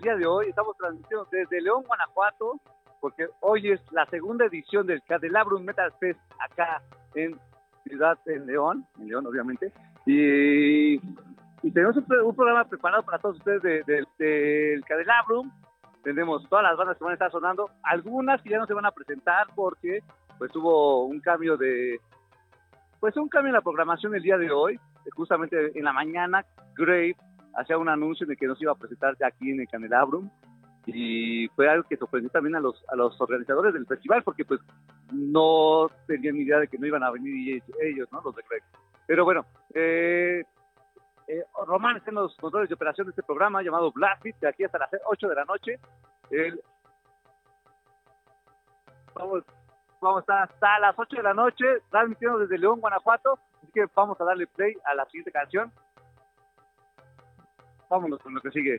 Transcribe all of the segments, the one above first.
Del día de hoy. Estamos transmitiendo desde León, Guanajuato, porque hoy es la segunda edición del Cadelabrum Metal Fest acá en Ciudad en León, en León obviamente. Y, y tenemos un, un, programa preparado para todos ustedes del de, de, Cadelabrum. Tenemos todas las bandas que van a estar sonando, algunas que ya no se van a presentar porque pues hubo un cambio de pues un cambio en la programación el día de hoy. Justamente en la mañana, Grave hacía un anuncio de que nos iba a presentar aquí en el Candelabrum y fue algo que sorprendió también a los, a los organizadores del festival porque pues no tenían ni idea de que no iban a venir ellos, ¿no? Los de Greg. Pero bueno, eh, eh, Román está en los controles de operación de este programa llamado Blast de aquí hasta las 8 de la noche. El, vamos, vamos a estar hasta las 8 de la noche transmitiendo desde León, Guanajuato. Así que vamos a darle play a la siguiente canción. Vámonos con lo que sigue.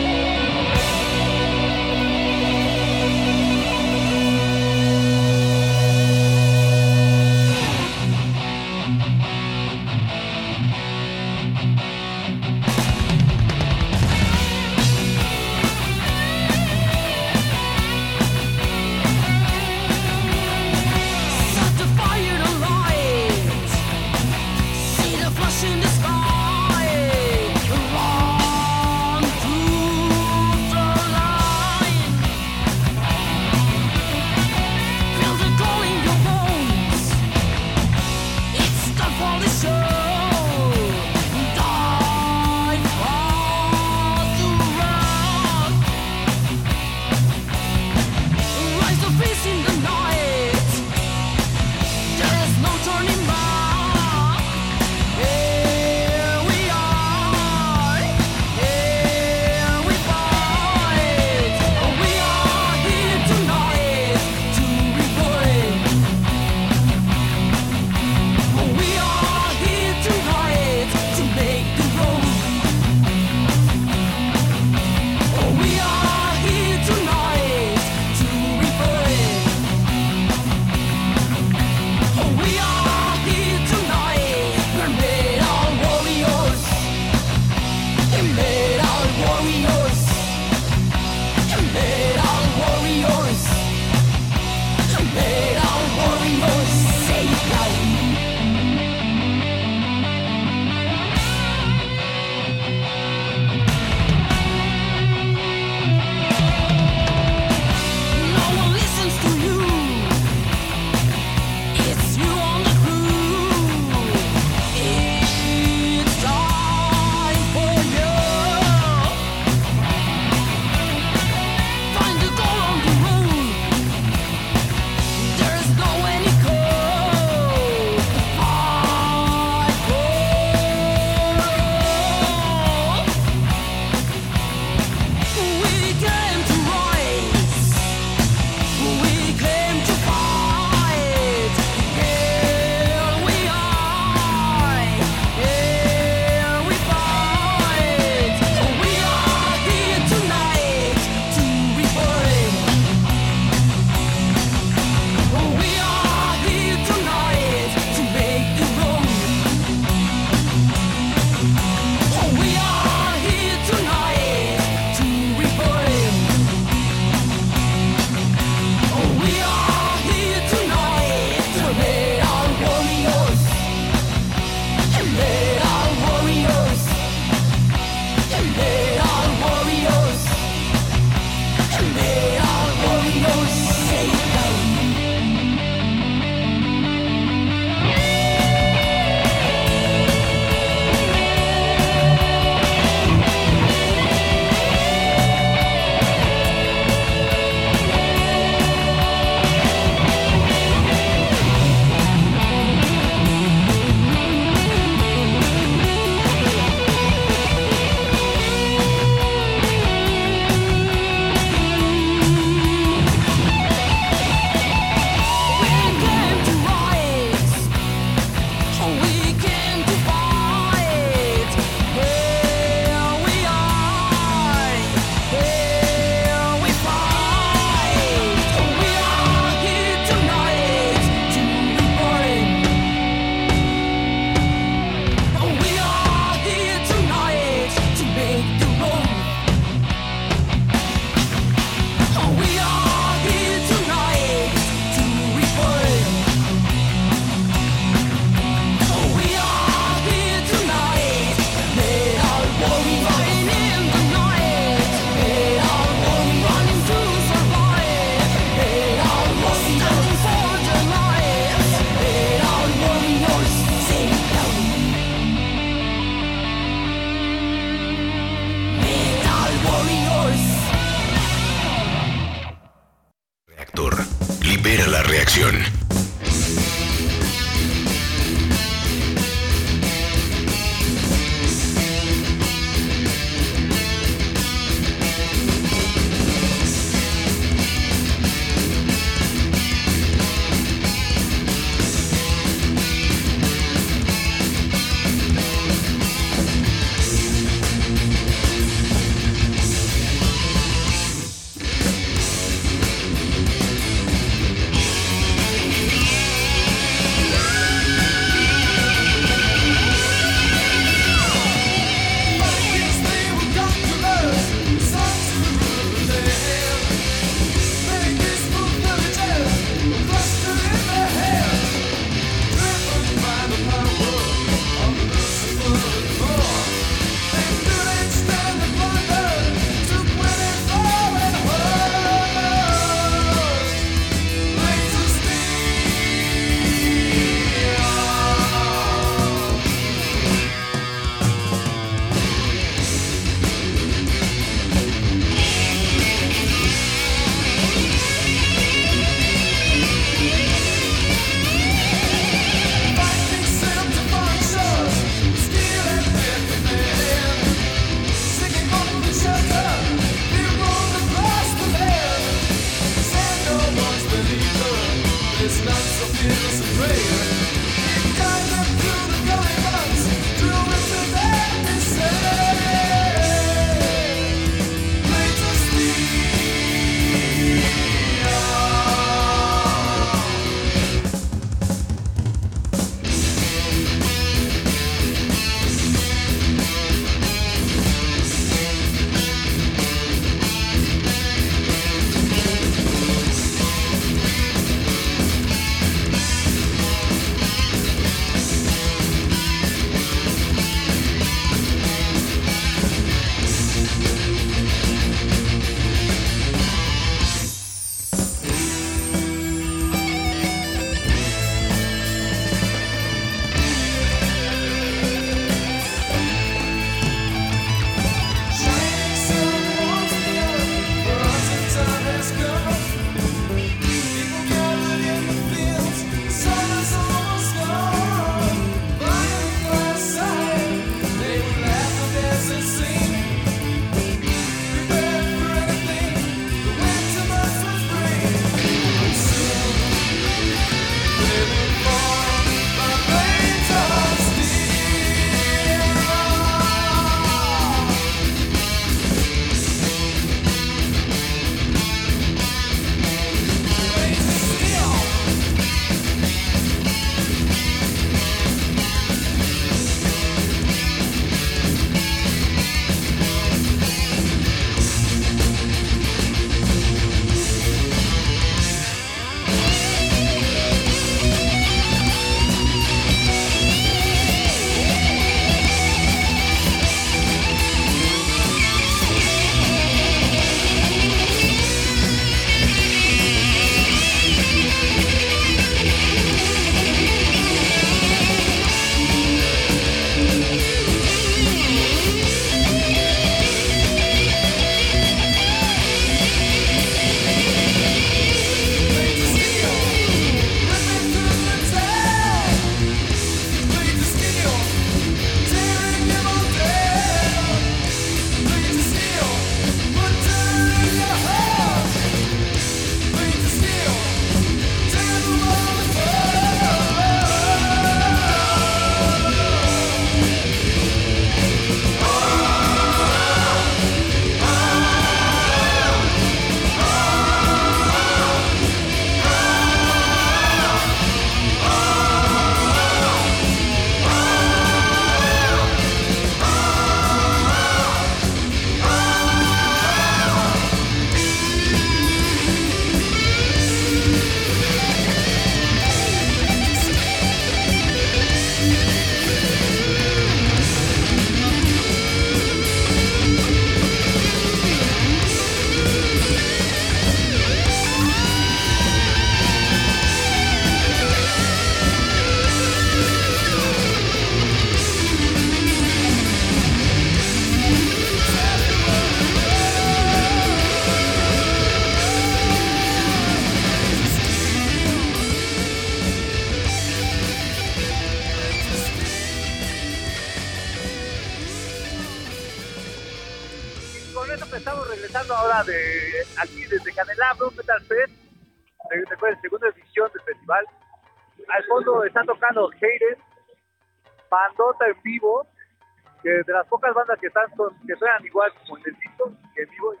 De las pocas bandas que están que suenan igual como en el disco, que vivo es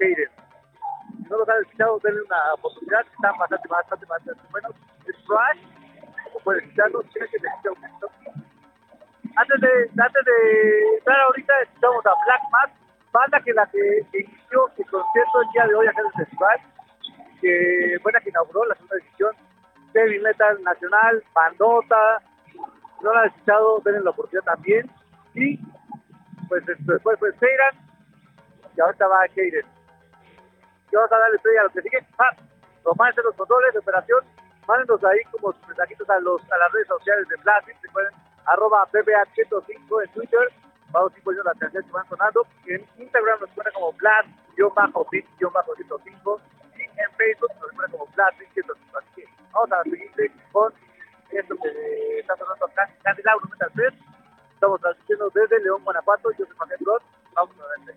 Hayden. Si no los han escuchado, denle una oportunidad, están bastante, bastante, bastante buenos. Es Trash, como pueden escucharlo, tienen que escuchar un poquito. Antes de, antes de entrar ahorita, escuchamos a Black Mask, banda que la que inició el concierto el día de hoy acá en el festival, que fue que inauguró la segunda edición, heavy metal nacional, bandota, no la han escuchado, denle la oportunidad también, y pues después fue Seiran, y ahorita va Hayden. Y vamos a darle play a lo que sigue, ah, tomarse los controles de operación, mándenos ahí como sus mensajitos a, los, a las redes sociales de Plastic, recuerden, arroba PBH105 en Twitter, vamos a poniendo las canciones que van sonando. En Instagram nos suena como Blast-Bit-105 y en Facebook nos suena como Blast-105. Así que vamos a seguir con esto que está sonando acá, Candelabro Metal Fest. Estamos transmitiendo desde León, Guanajuato. Yo soy Manuel Rod. Vamos a ver.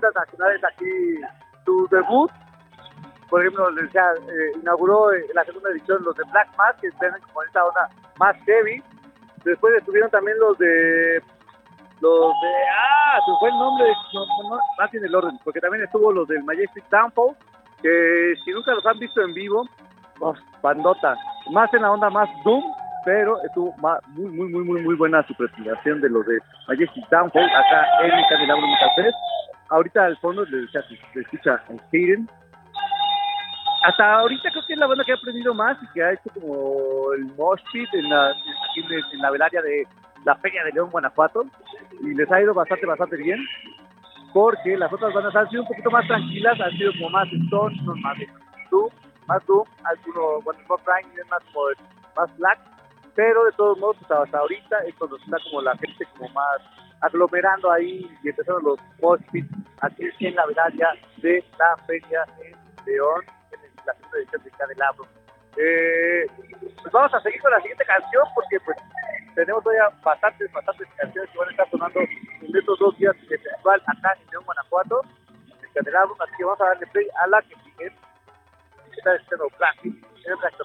Bandas nacionales aquí su debut. Por ejemplo, les decía, eh, inauguró eh, la segunda edición los de Black Mask, que están como esta onda más heavy. Después estuvieron también los de los de ah se fue el nombre no, no, en el orden porque también estuvo los del Majestic Downfall que si nunca los han visto en vivo oh, bandota más en la onda más doom pero estuvo muy muy muy muy muy buena su presentación de los de Majestic Downfall acá en el Candelabro Metal ahorita al fondo decía se escucha Hayden. Hasta ahorita creo que es la banda que ha aprendido más y que ha hecho como el mosh pit en la, en, en la velaria de la Feria de León, Guanajuato, y les ha ido bastante, bastante bien, porque las otras bandas han sido un poquito más tranquilas, han sido como más stone, son más de doom, más doom, algunos, bueno, Ryan es más como más black, pero de todos modos, pues, hasta ahorita es cuando está como la gente como más aglomerando ahí y empezaron los mosh pits aquí en la velaria de la Feria en León, en la segunda de Candelabro. Eh, pues vamos a seguir con la siguiente canción porque pues tenemos todavía bastantes, bastantes canciones que van a estar sonando en estos dos días de festival acá en León, Guanajuato, en Candelabro, así que vamos a darle play a la que sigue, está diciendo en el Black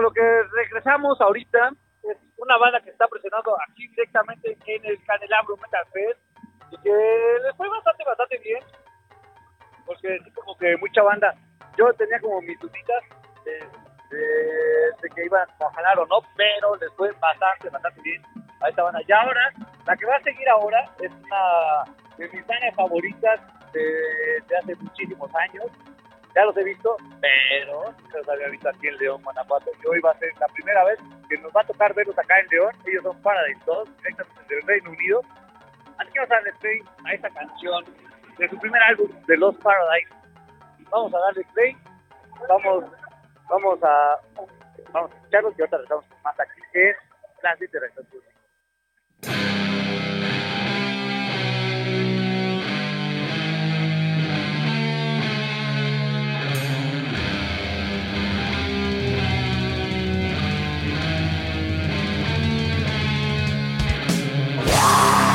regresamos ahorita. Es una banda que está presionando aquí directamente en el Candelabro Metal Fest y que les fue bastante, bastante bien. Porque es como que mucha banda. Yo tenía como mis duditas de, que iban a jalar o no, pero les fue bastante, bastante bien a esta banda. Y ahora, la que va a seguir ahora es una de mis bandas favoritas de, de hace muchísimos años ya los he visto, pero nunca los había visto aquí en León, Guanajuato. Y hoy va a ser la primera vez que nos va a tocar verlos acá en León. Ellos son Paradise, todos directamente del Reino Unido. Así que vamos a darle play a esta canción de su primer álbum, de Los Paradise. Vamos a darle play, vamos, vamos a, vamos a escucharlos y ahorita regresamos más aquí en la Yeah.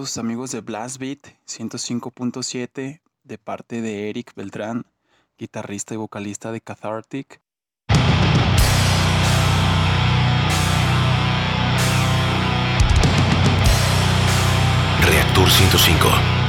Amigos de Blast Beat 105.7 de parte de Eric Beltrán, guitarrista y vocalista de Cathartic. Reactor 105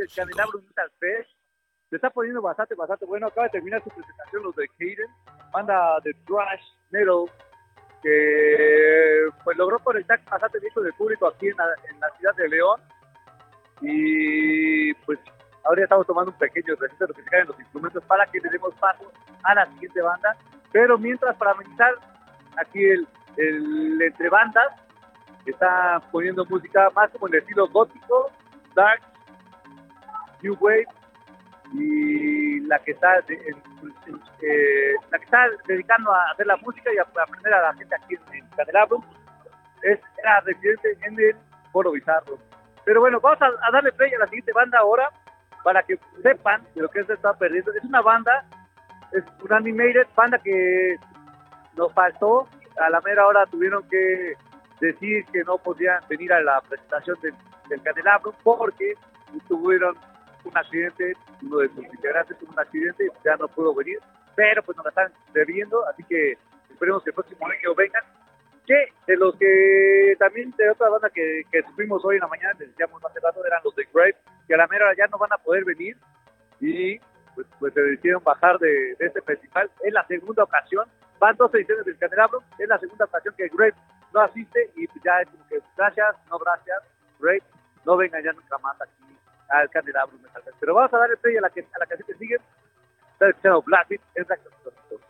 del Candelabro Metal Fest. Se está poniendo bastante, bastante bueno. Acaba de terminar su presentación los de Hayden, banda de thrash metal que pues logró conectar bastante bien con el público aquí en la, en la ciudad de León. Y pues ahora ya estamos tomando un pequeño receso de lo que se caen los instrumentos para que le demos paso a la siguiente banda. Pero mientras, para amenizar aquí el, el entre bandas, está poniendo música más como en el estilo gótico, dark, new wave y la que está de- eh, la que está dedicando a hacer la música y a, a aprender a la gente aquí en, Candelabro es era residente en el Foro Bizarro. Pero bueno, vamos a, a darle play a la siguiente banda ahora para que sepan de lo que se está perdiendo. Es una banda, es una animated banda que nos faltó. A la mera hora tuvieron que decir que no podían venir a la presentación del, del Candelabro porque tuvieron un accidente, uno de sus integrantes tuvo un accidente y ya no pudo venir, pero pues nos la están debiendo, así que esperemos que el próximo año vengan. Que de los que también de otra banda que, que supimos hoy en la mañana, les decíamos hace rato, eran los de Grave, que a la mera ya no van a poder venir y pues, pues se decidieron bajar de, de este festival. Es la segunda ocasión, van dos ediciones del Candelabro, es la segunda ocasión que Grave no asiste y pues, ya es como que gracias, no gracias, Grave, no vengan ya nunca más aquí al Metal Fest. Pero vamos a darle play a la que, a la canción que sigue. Está escuchando Black Beat, es la canción.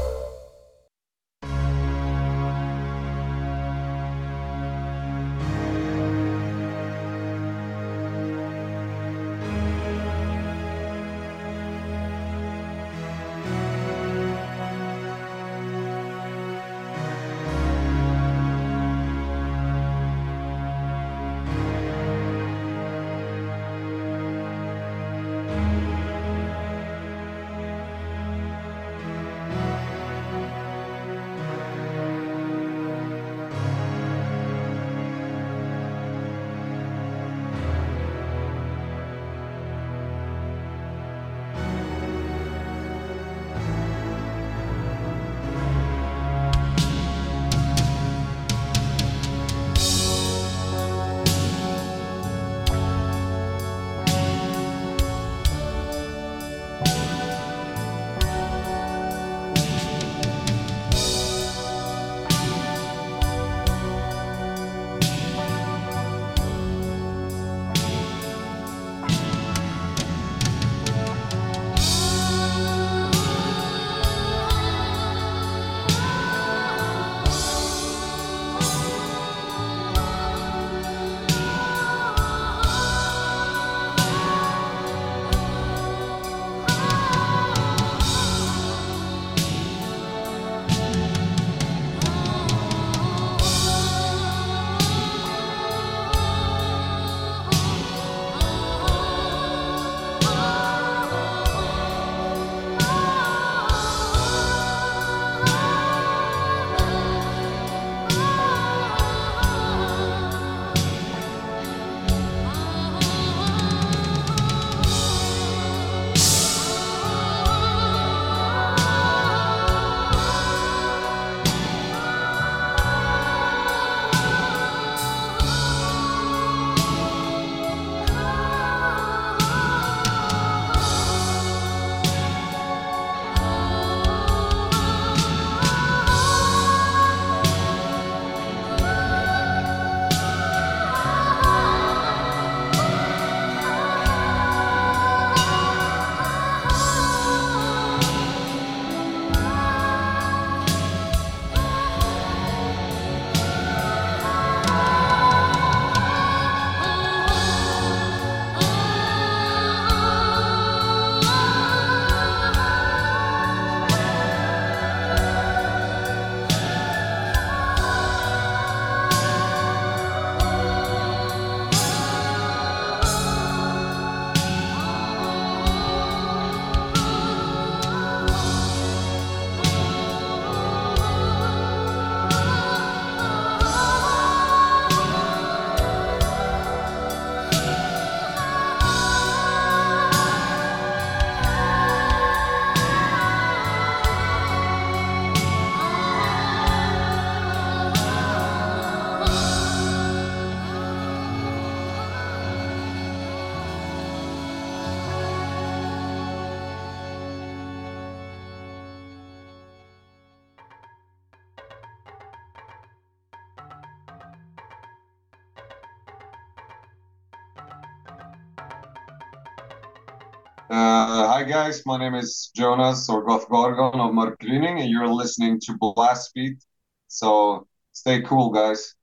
Guys, my name is Jonas or Goth Gorgon of Mark Cleaning, and you're listening to Blast Beat. So stay cool, guys.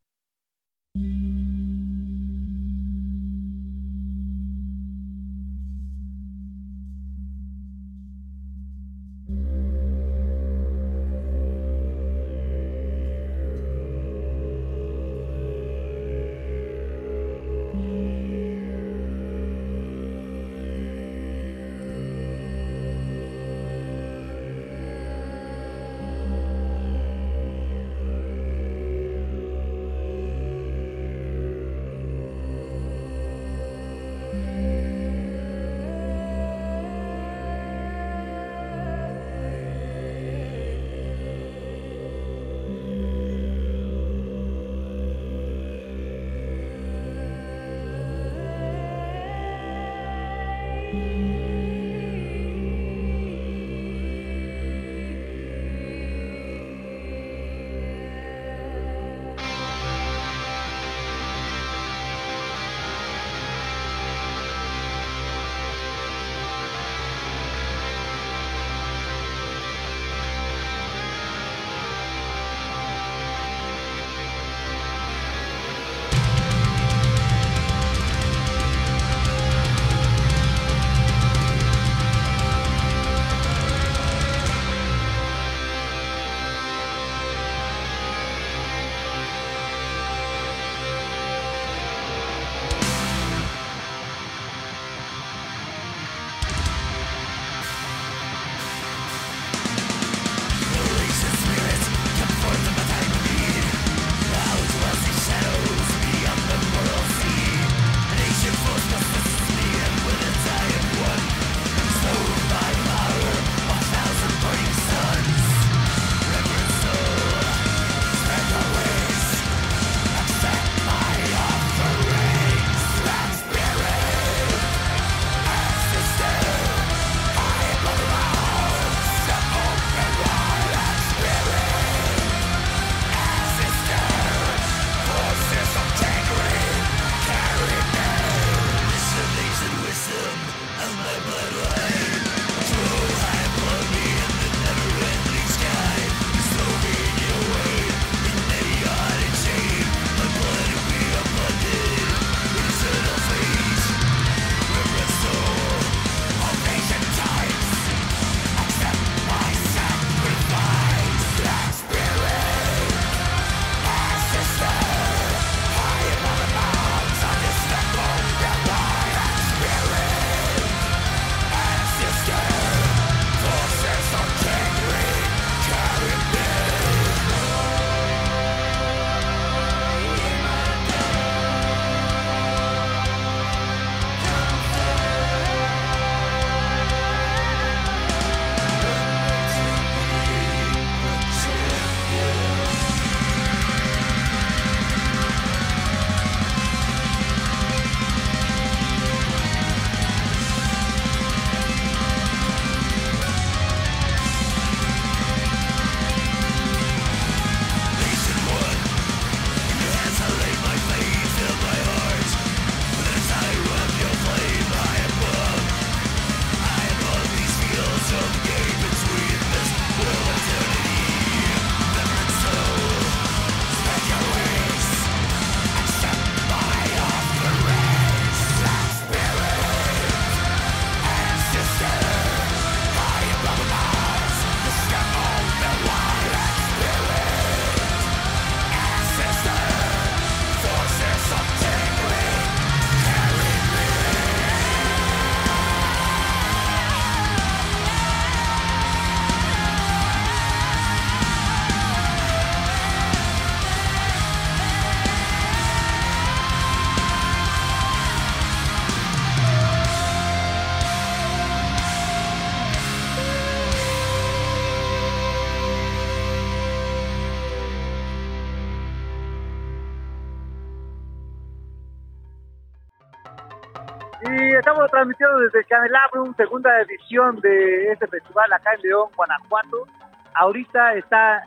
Transmitiendo desde Candelabrum, segunda edición de este festival acá en León, Guanajuato. Ahorita está,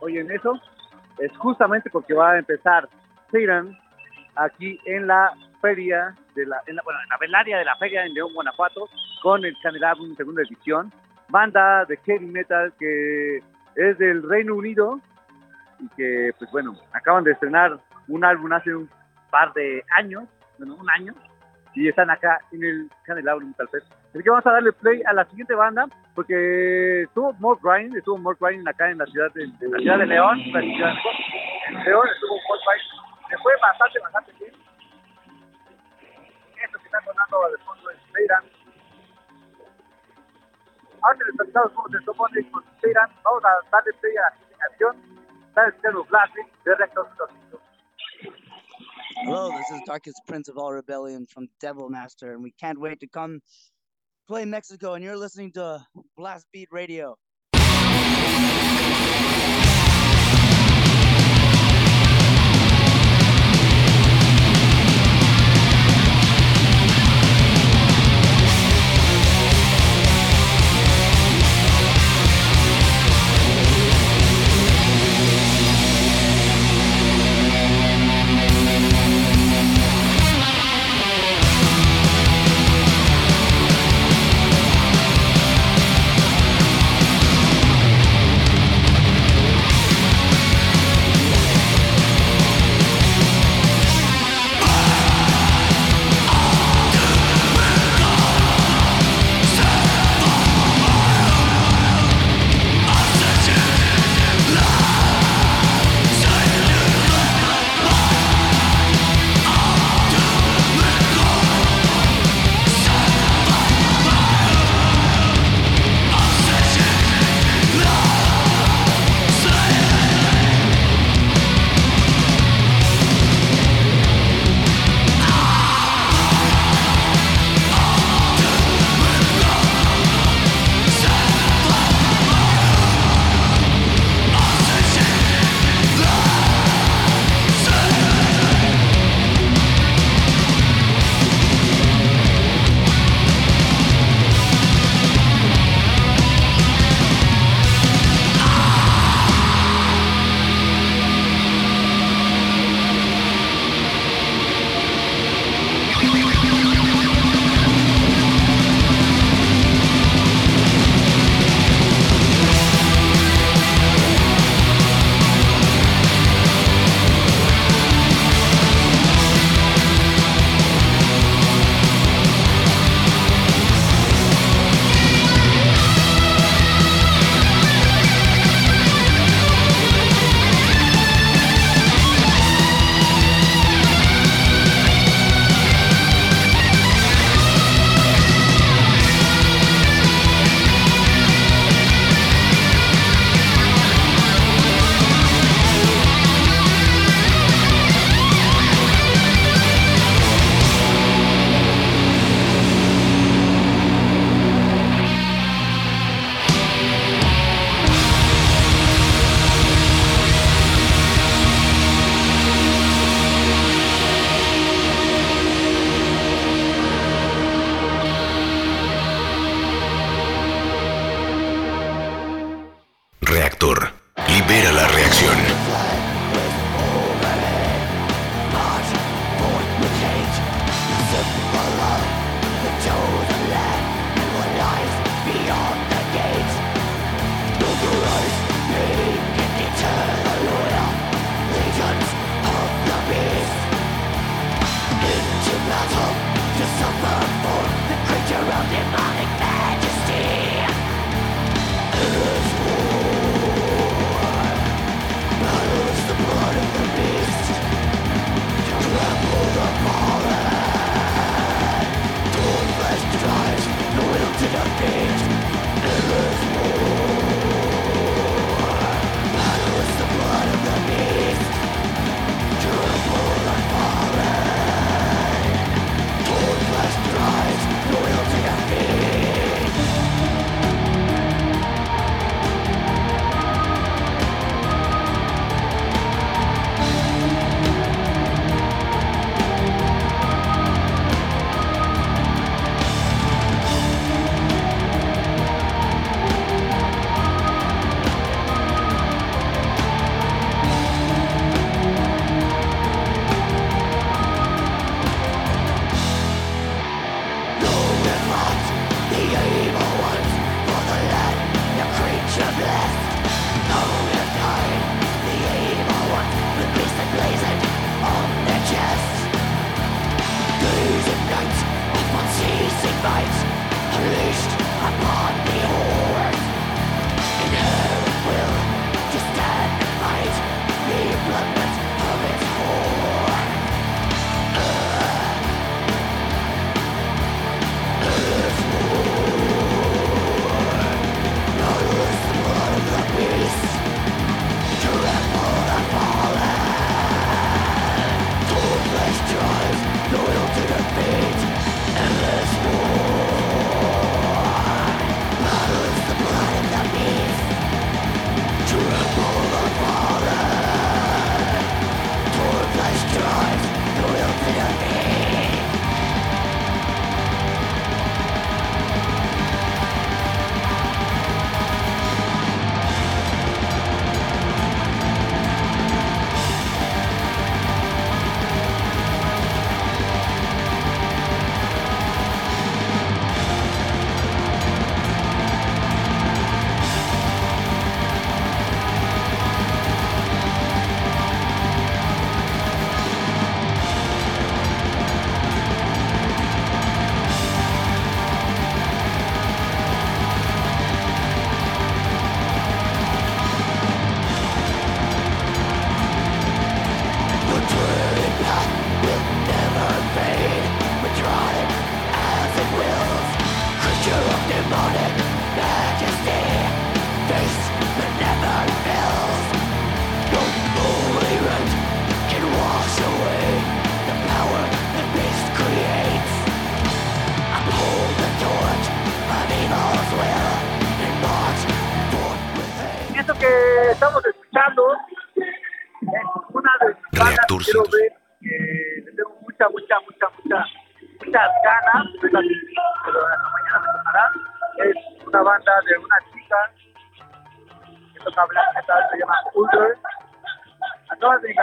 oyen eso, es justamente porque va a empezar Seiran aquí en la feria, de la, en la, bueno, en la velaria de la feria en León, Guanajuato, con el Candelabrum, segunda edición. Banda de heavy metal que es del Reino Unido y que, pues bueno, acaban de estrenar un álbum hace un par de años, bueno, un año, y están acá en el Candelabro Metal Fest. Así que vamos a darle play a la siguiente banda, porque estuvo More Grind, estuvo More Grind acá en la ciudad de, en la ciudad de León, en León estuvo More Grind, se fue bastante, bastante bien. Esto que está sonando de fondo es Seiran. Antes de platicar cómo se supone con Seiran, vamos a darle play a la canción, está escuchando Plastic de Rector 5. Hello, this is Darkest Prince of All Rebellion from Devil Master, and we can't wait to come play Mexico. And you're listening to Blast Beat Radio.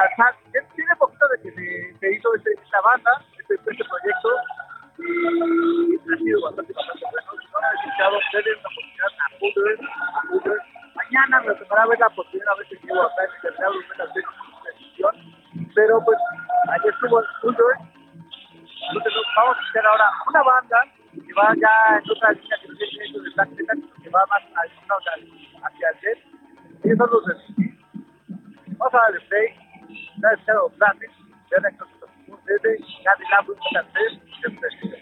Enganchar, tiene poquito de que se, se hizo este, esta banda, este, este proyecto, y ha sido bastante, bastante bueno. Si no han escuchado, denle una oportunidad a Ultra, a Ultra. Mañana me tocará ver la oportunidad, a ver si llego acá en el Teatro Metal pero pues ahí estuvo Ulder. Entonces vamos a hacer ahora una banda que va ya en otra línea que no tiene eso de black metal, que va más hacia el dead. Y esos son de Vamos a darle play. Ya es Shadow Plastic, desde Cadillac Metal 3, de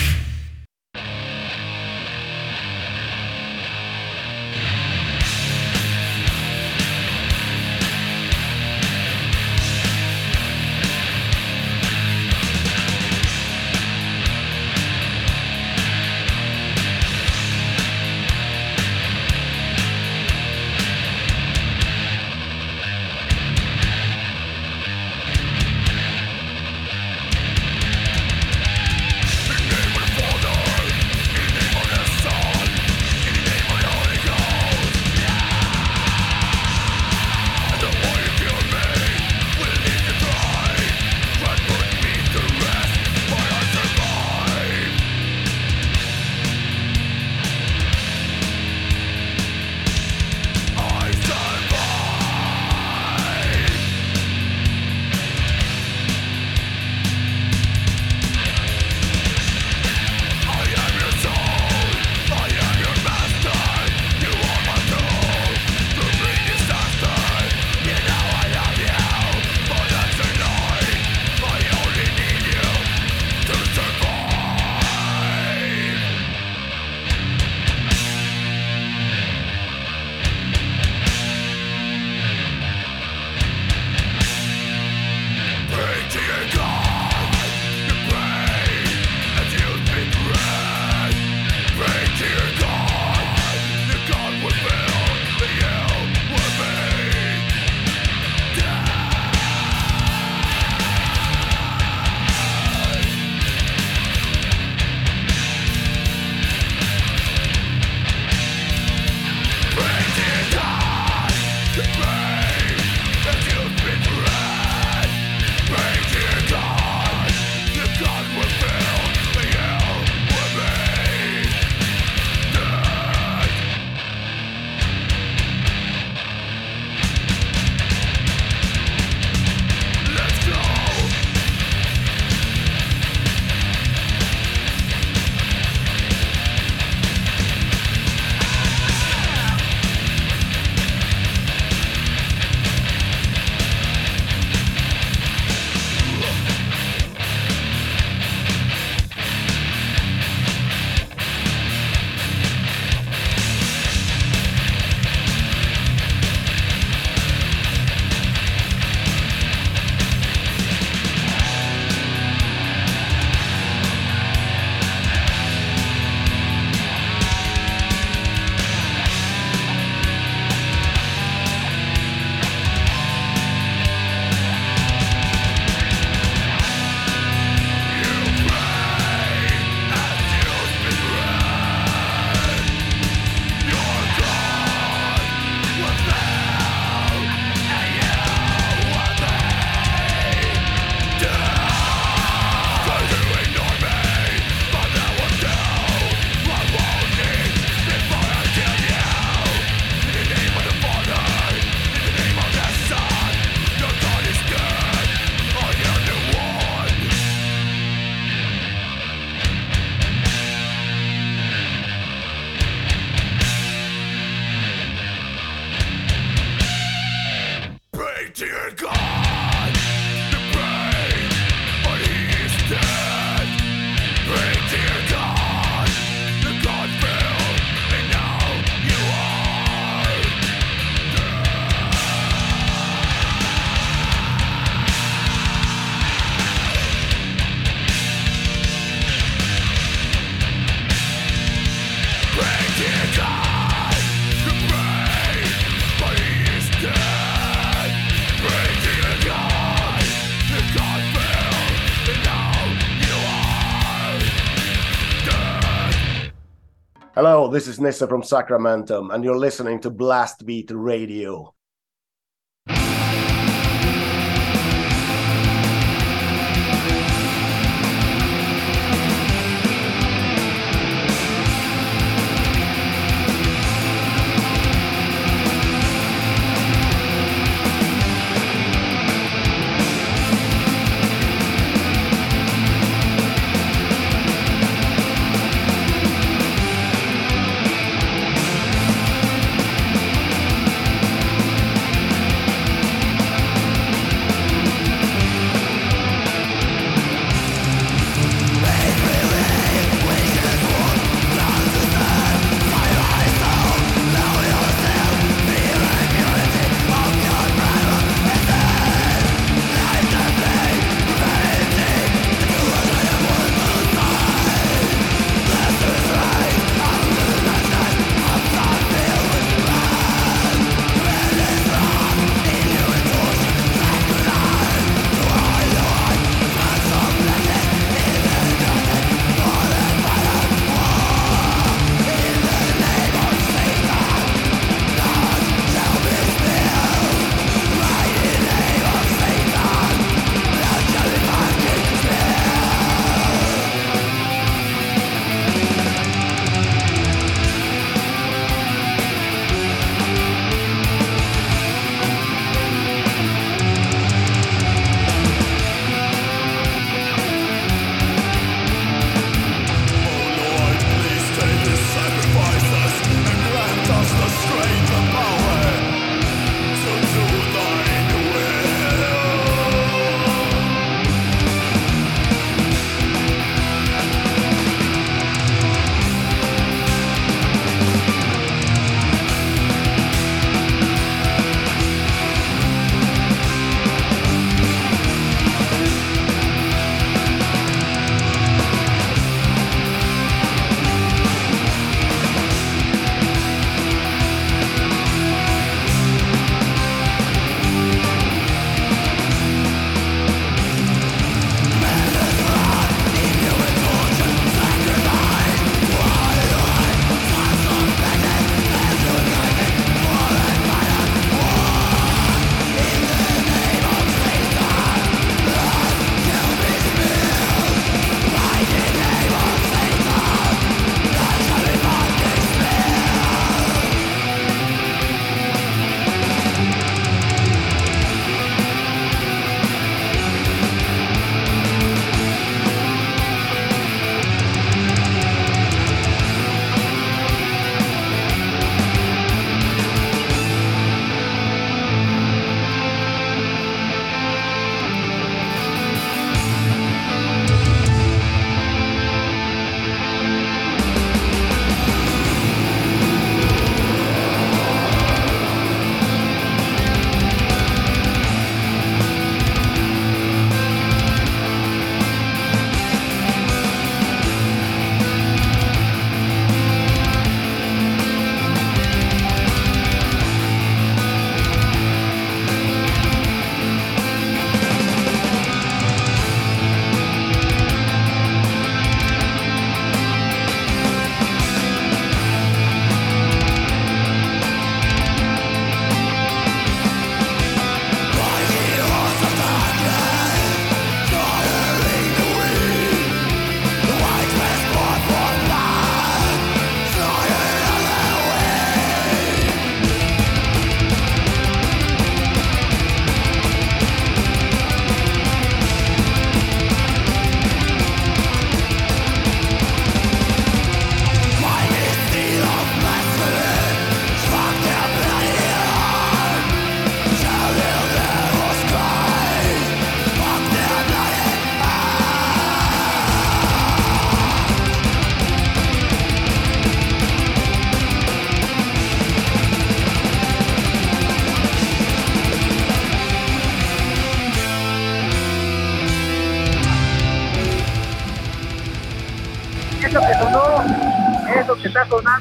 this is Nissa from Sacramentum, and you're listening to Blast Beat Radio.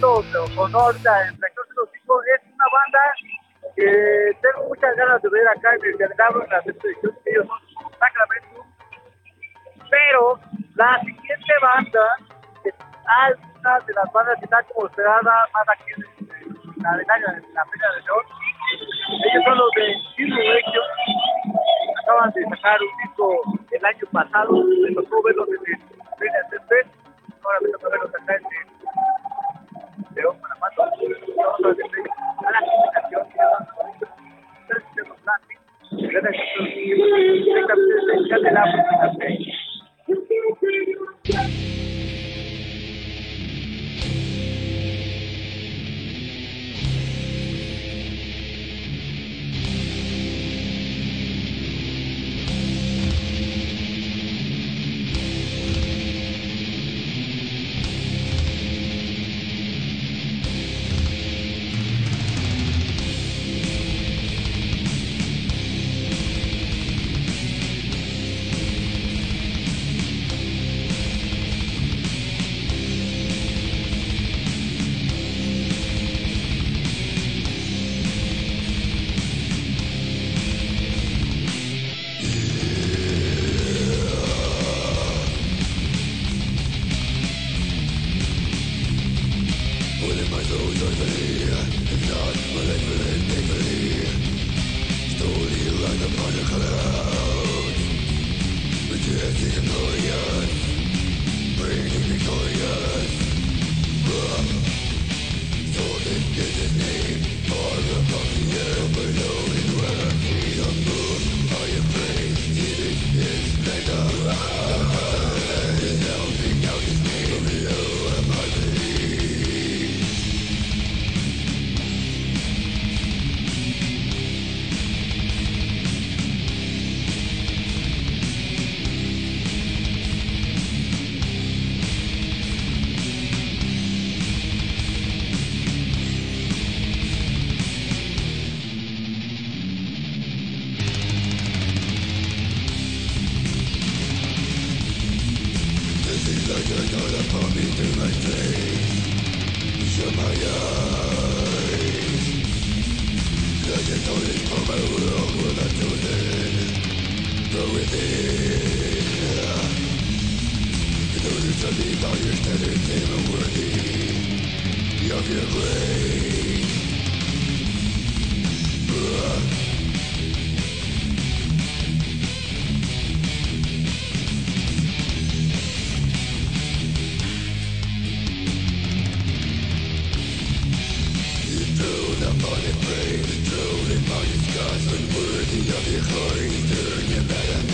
Carlos o el sector de los chicos, es una banda que tengo muchas ganas de ver acá en el mercado, en la selección que ellos son Sacramento. Pero la siguiente banda es una de las bandas que está como esperada más aquí en la medalla de la de León. Ellos son los de Insurrection. Acaban de sacar un disco el año pasado, de los verlos en el CNCP. Ahora me toca verlos acá en el León, Guanajuato. Ver a la comunicación gratis. Directamente desde el Candelabro de la Fe. somebody pray prays, truly my disgust, unworthy of your glory, turn your back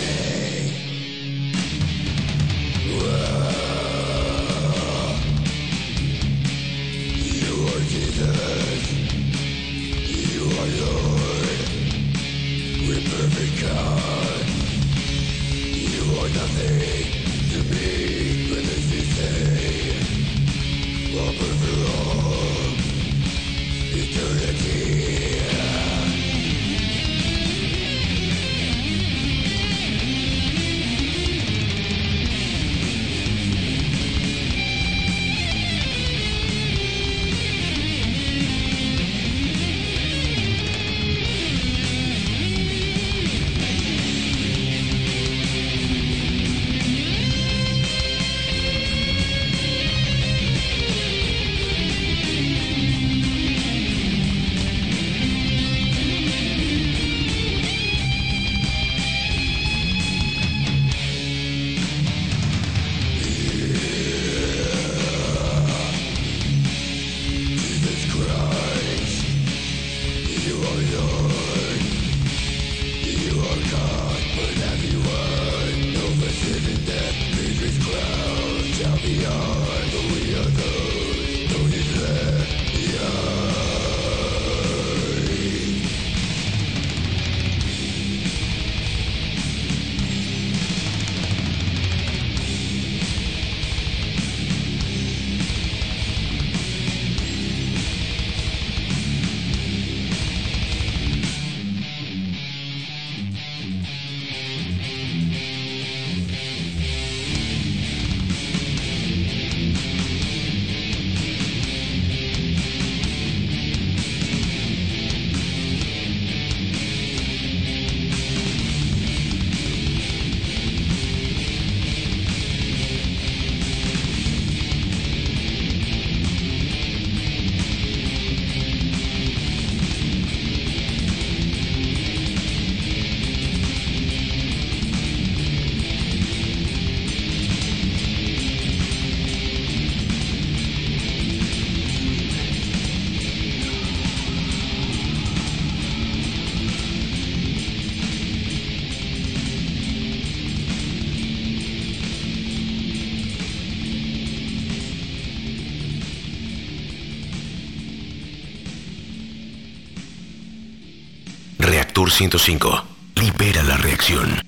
Reactor 105. Libera la reacción.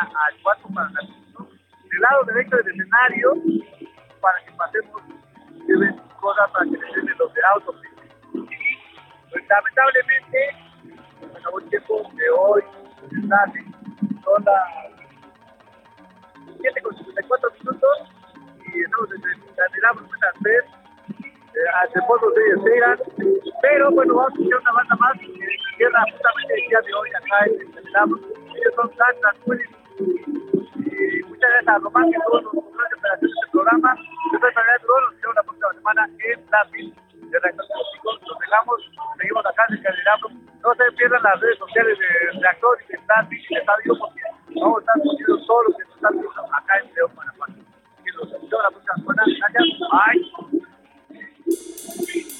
Al 4 para la Del lado derecho del escenario, para que pasemos, lleven cosas para que les den los de autos. Pues, lamentablemente, se acabó el tiempo de hoy. Son las 7 con 54 minutos y estamos en candelabro de tres hace poco de llegan pero bueno, vamos a escuchar una banda más que cierra justamente el día de hoy acá en el. Ellos son San Tranquility. Muchas gracias a Román que todos los por hacer este programa. Yo soy Fernando Duro, nos vemos la próxima semana en Brasil de Reactor. Nos dejamos, seguimos acá en el. No se pierdan las redes sociales de Reactor y de Brasil y de Estadio porque vamos a estar subiendo todo lo que viendo acá en León, Guanajuato. Y nos vemos la próxima semana. Gracias. Bye.